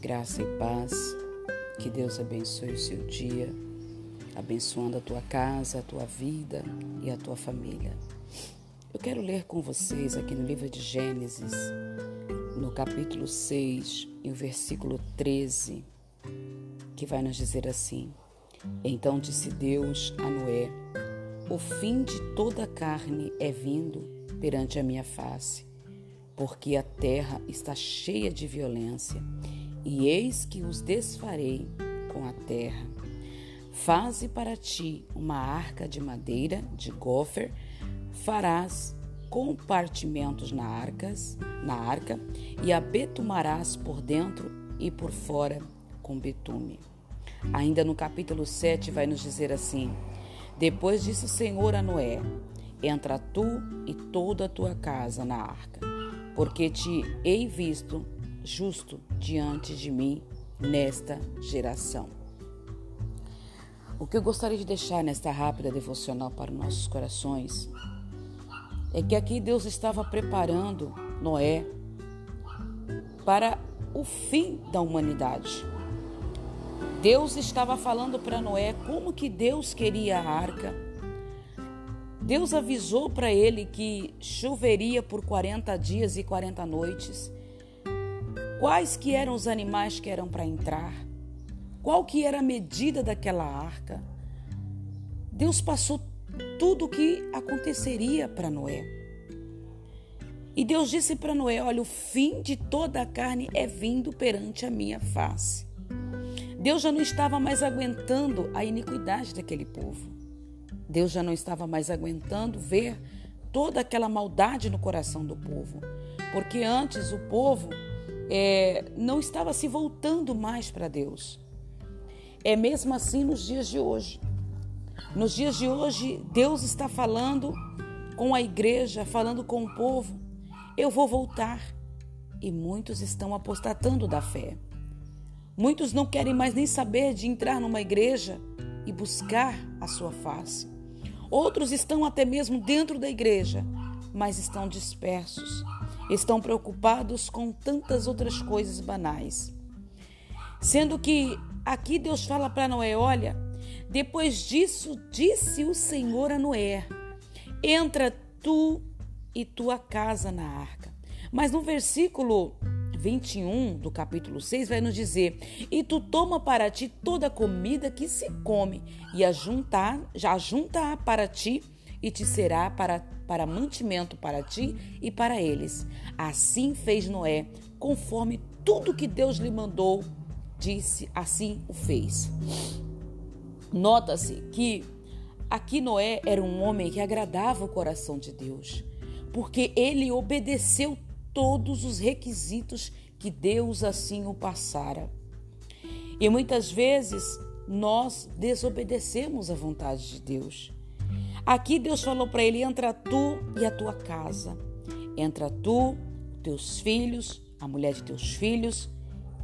Graça e paz. Que Deus abençoe o seu dia, abençoando a tua casa, a tua vida e a tua família. Eu quero ler com vocês aqui no livro de Gênesis, no capítulo 6, e o versículo 13, que vai nos dizer assim: Então disse Deus a Noé: O fim de toda a carne é vindo perante a minha face, porque a terra está cheia de violência e eis que os desfarei com a terra. Faze para ti uma arca de madeira de gofer, farás compartimentos na, arcas, na arca e a betumarás por dentro e por fora com betume. Ainda no capítulo 7 vai nos dizer assim: Depois disse o Senhor a Noé: Entra tu e toda a tua casa na arca, porque te hei visto justo diante de mim nesta geração. O que eu gostaria de deixar nesta rápida devocional para nossos corações é que aqui Deus estava preparando Noé para o fim da humanidade. Deus estava falando para Noé como que Deus queria a arca. Deus avisou para ele que choveria por 40 dias e 40 noites quais que eram os animais que eram para entrar, qual que era a medida daquela arca. Deus passou tudo o que aconteceria para Noé. E Deus disse para Noé: Olha, o fim de toda a carne é vindo perante a minha face. Deus já não estava mais aguentando a iniquidade daquele povo. Deus já não estava mais aguentando ver toda aquela maldade no coração do povo. Porque antes o povo é, não estava se voltando mais para Deus. É mesmo assim nos dias de hoje. Nos dias de hoje, Deus está falando com a igreja, falando com o povo: eu vou voltar. E muitos estão apostatando da fé. Muitos não querem mais nem saber de entrar numa igreja e buscar a sua face. Outros estão até mesmo dentro da igreja, mas estão dispersos estão preocupados com tantas outras coisas banais. Sendo que aqui Deus fala para Noé: olha, depois disso disse o Senhor a Noé: entra tu e tua casa na arca. Mas no versículo 21 do capítulo 6 vai nos dizer: E tu toma para ti toda a comida que se come, e ajunta, já junta para ti, e te será para para mantimento para ti e para eles. Assim fez Noé, conforme tudo que Deus lhe mandou, disse, assim o fez. Nota-se que aqui Noé era um homem que agradava o coração de Deus, porque ele obedeceu todos os requisitos que Deus assim o passara. E muitas vezes nós desobedecemos a vontade de Deus. Aqui Deus falou para ele: entra tu e a tua casa. Entra tu, teus filhos, a mulher de teus filhos,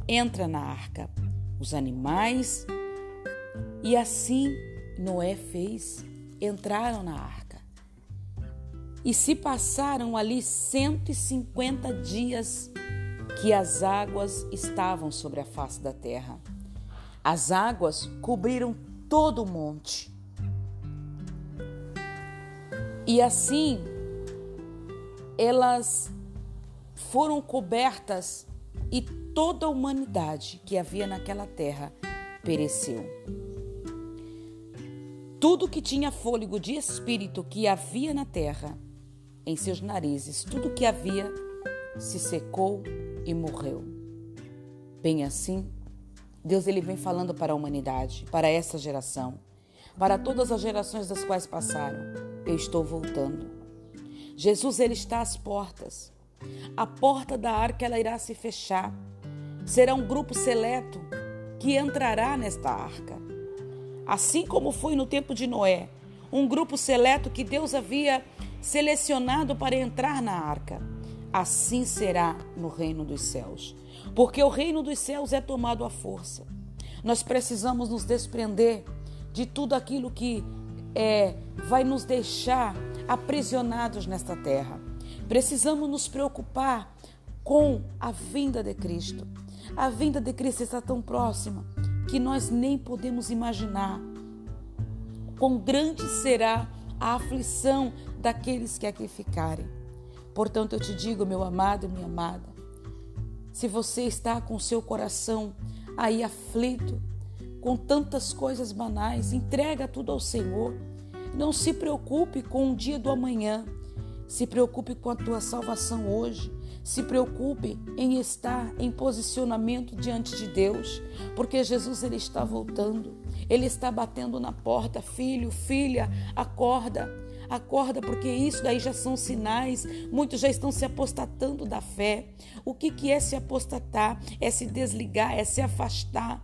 entra na arca, os animais. E assim Noé fez, entraram na arca. E se passaram ali 150 dias que as águas estavam sobre a face da terra. As águas cobriram todo o monte. E assim, elas foram cobertas e toda a humanidade que havia naquela terra pereceu. Tudo que tinha fôlego de espírito que havia na terra, em seus narizes, tudo que havia se secou e morreu. Bem assim, Deus ele vem falando para a humanidade, para essa geração, para todas as gerações das quais passaram eu estou voltando. Jesus ele está às portas. A porta da arca ela irá se fechar. Será um grupo seleto que entrará nesta arca. Assim como foi no tempo de Noé, um grupo seleto que Deus havia selecionado para entrar na arca. Assim será no reino dos céus. Porque o reino dos céus é tomado à força. Nós precisamos nos desprender de tudo aquilo que é, vai nos deixar aprisionados nesta terra. Precisamos nos preocupar com a vinda de Cristo. A vinda de Cristo está tão próxima que nós nem podemos imaginar quão grande será a aflição daqueles que aqui ficarem. Portanto, eu te digo, meu amado e minha amada, se você está com seu coração aí aflito, com tantas coisas banais, entrega tudo ao Senhor. Não se preocupe com o dia do amanhã. Se preocupe com a tua salvação hoje. Se preocupe em estar em posicionamento diante de Deus, porque Jesus ele está voltando. Ele está batendo na porta, filho, filha, acorda. Acorda, porque isso daí já são sinais. Muitos já estão se apostatando da fé. O que, que é se apostatar? É se desligar, é se afastar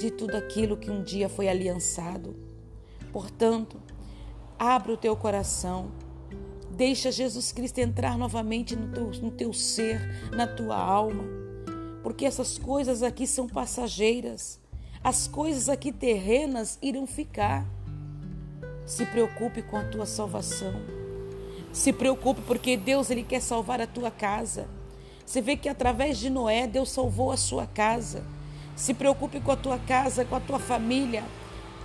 de tudo aquilo que um dia foi aliançado. Portanto, abra o teu coração Deixa Jesus Cristo entrar novamente no teu, no teu ser, na tua alma. Porque essas coisas aqui são passageiras. As coisas aqui terrenas irão ficar. Se preocupe com a tua salvação. Se preocupe porque Deus ele quer salvar a tua casa. Você vê que através de Noé Deus salvou a sua casa. Se preocupe com a tua casa, com a tua família,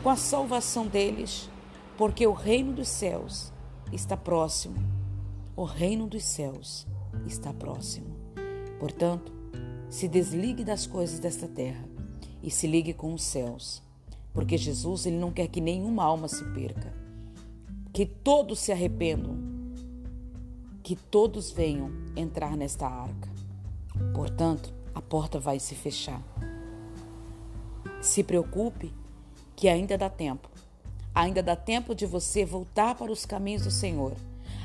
com a salvação deles, porque o reino dos céus está próximo. O reino dos céus está próximo. Portanto, se desligue das coisas desta terra e se ligue com os céus, porque Jesus ele não quer que nenhuma alma se perca, que todos se arrependam, que todos venham entrar nesta arca. Portanto, a porta vai se fechar. Se preocupe que ainda dá tempo Ainda dá tempo de você voltar para os caminhos do Senhor.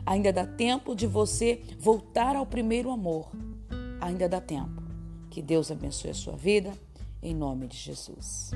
Ainda dá tempo de você voltar ao primeiro amor. Ainda dá tempo. Que Deus abençoe a sua vida, em nome de Jesus.